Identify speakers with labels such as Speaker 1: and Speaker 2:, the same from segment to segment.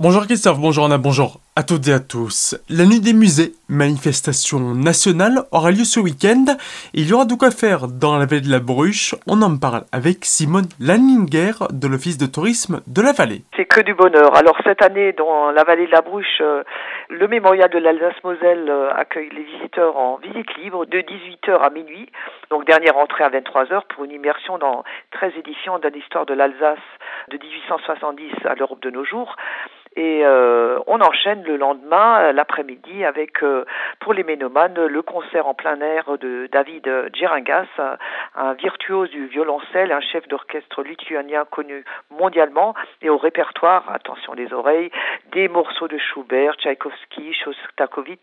Speaker 1: Bonjour Christophe, bonjour Anna, bonjour à toutes et à tous. La nuit des musées, manifestation nationale, aura lieu ce week-end. Il y aura de quoi faire dans la vallée de la Bruche. On en parle avec Simone Lanninger de l'Office de tourisme de la vallée.
Speaker 2: C'est que du bonheur. Alors cette année, dans la vallée de la Bruche, euh, le mémorial de l'Alsace-Moselle euh, accueille les visiteurs en visite libre de 18h à minuit. Donc dernière entrée à 23h pour une immersion dans 13 éditions d'un histoire de l'Alsace de 1870 à l'Europe de nos jours. Et euh, on enchaîne le lendemain, euh, l'après-midi, avec euh, pour les ménomanes le concert en plein air de David Djeringas, un virtuose du violoncelle, un chef d'orchestre lituanien connu mondialement, et au répertoire, attention les oreilles, des morceaux de Schubert, Tchaïkovski, Shostakovich,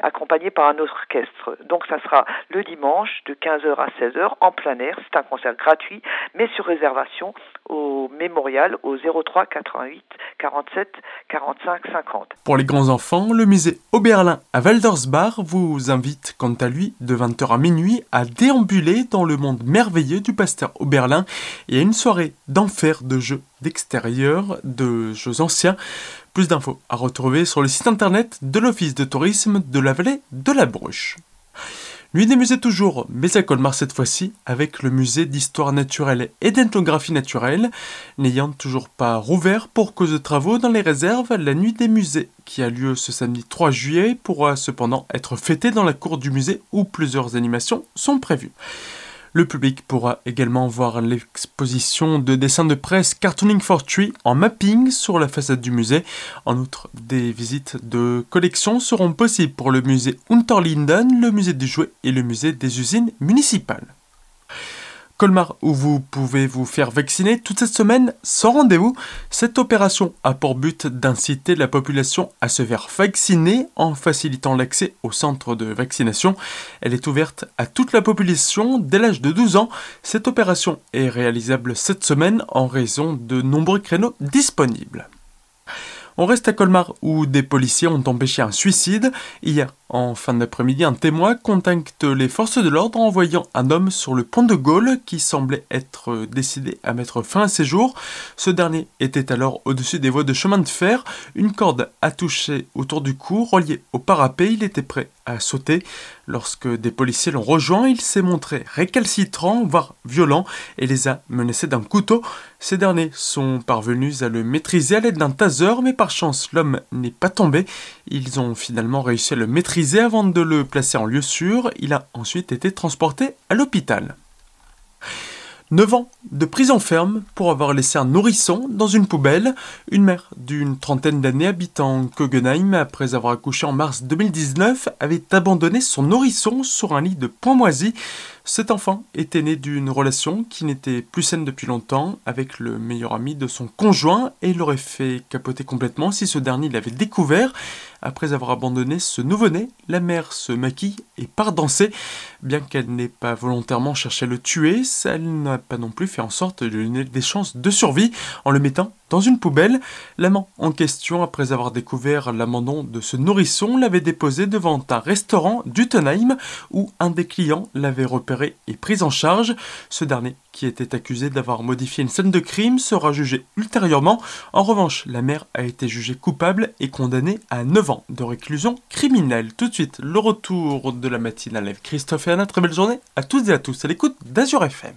Speaker 2: accompagnés par un orchestre. Donc ça sera le dimanche de 15h à 16h en plein air. C'est un concert gratuit, mais sur réservation au mémorial au 03 88 47 45 50.
Speaker 1: Pour les grands enfants, le musée Oberlin à Waldersbach vous invite quant à lui de 20h à minuit à déambuler dans le monde merveilleux du pasteur Oberlin et à une soirée d'enfer de jeux d'extérieur, de jeux anciens. Plus d'infos à retrouver sur le site internet de l'Office de tourisme de la vallée de la Bruche. Nuit des musées toujours, mais à Colmar cette fois-ci, avec le musée d'histoire naturelle et d'ethnographie naturelle. N'ayant toujours pas rouvert pour cause de travaux dans les réserves, la nuit des musées, qui a lieu ce samedi 3 juillet, pourra cependant être fêtée dans la cour du musée où plusieurs animations sont prévues. Le public pourra également voir l'exposition de dessins de presse Cartooning for Tree en mapping sur la façade du musée. En outre, des visites de collection seront possibles pour le musée Unterlinden, le musée du jouet et le musée des usines municipales. Colmar, où vous pouvez vous faire vacciner toute cette semaine sans rendez-vous. Cette opération a pour but d'inciter la population à se faire vacciner en facilitant l'accès au centre de vaccination. Elle est ouverte à toute la population dès l'âge de 12 ans. Cette opération est réalisable cette semaine en raison de nombreux créneaux disponibles. On reste à Colmar où des policiers ont empêché un suicide. Hier, en fin d'après-midi, un témoin contacte les forces de l'ordre en voyant un homme sur le pont de Gaulle qui semblait être décidé à mettre fin à ses jours. Ce dernier était alors au-dessus des voies de chemin de fer. Une corde a touché autour du cou, relié au parapet. Il était prêt à sauter. Lorsque des policiers l'ont rejoint, il s'est montré récalcitrant, voire violent, et les a menacés d'un couteau. Ces derniers sont parvenus à le maîtriser à l'aide d'un taser, mais par chance, l'homme n'est pas tombé. Ils ont finalement réussi à le maîtriser avant de le placer en lieu sûr. Il a ensuite été transporté à l'hôpital. 9 ans de prison ferme pour avoir laissé un nourrisson dans une poubelle. Une mère d'une trentaine d'années habitant Kogenheim, après avoir accouché en mars 2019, avait abandonné son nourrisson sur un lit de point moisi. Cet enfant était né d'une relation qui n'était plus saine depuis longtemps avec le meilleur ami de son conjoint et l'aurait fait capoter complètement si ce dernier l'avait découvert. Après avoir abandonné ce nouveau-né, la mère se maquille et part danser. Bien qu'elle n'ait pas volontairement cherché à le tuer, elle n'a pas non plus fait en sorte de lui donner des chances de survie en le mettant dans une poubelle. L'amant en question, après avoir découvert l'abandon de ce nourrisson, l'avait déposé devant un restaurant d'Utenheim où un des clients l'avait repéré et pris en charge. Ce dernier, qui était accusé d'avoir modifié une scène de crime, sera jugé ultérieurement. En revanche, la mère a été jugée coupable et condamnée à 9 ans de réclusion criminelle. Tout de suite, le retour de la matinale Christophe et Anna. Très belle journée à toutes et à tous à l'écoute d'Azur FM.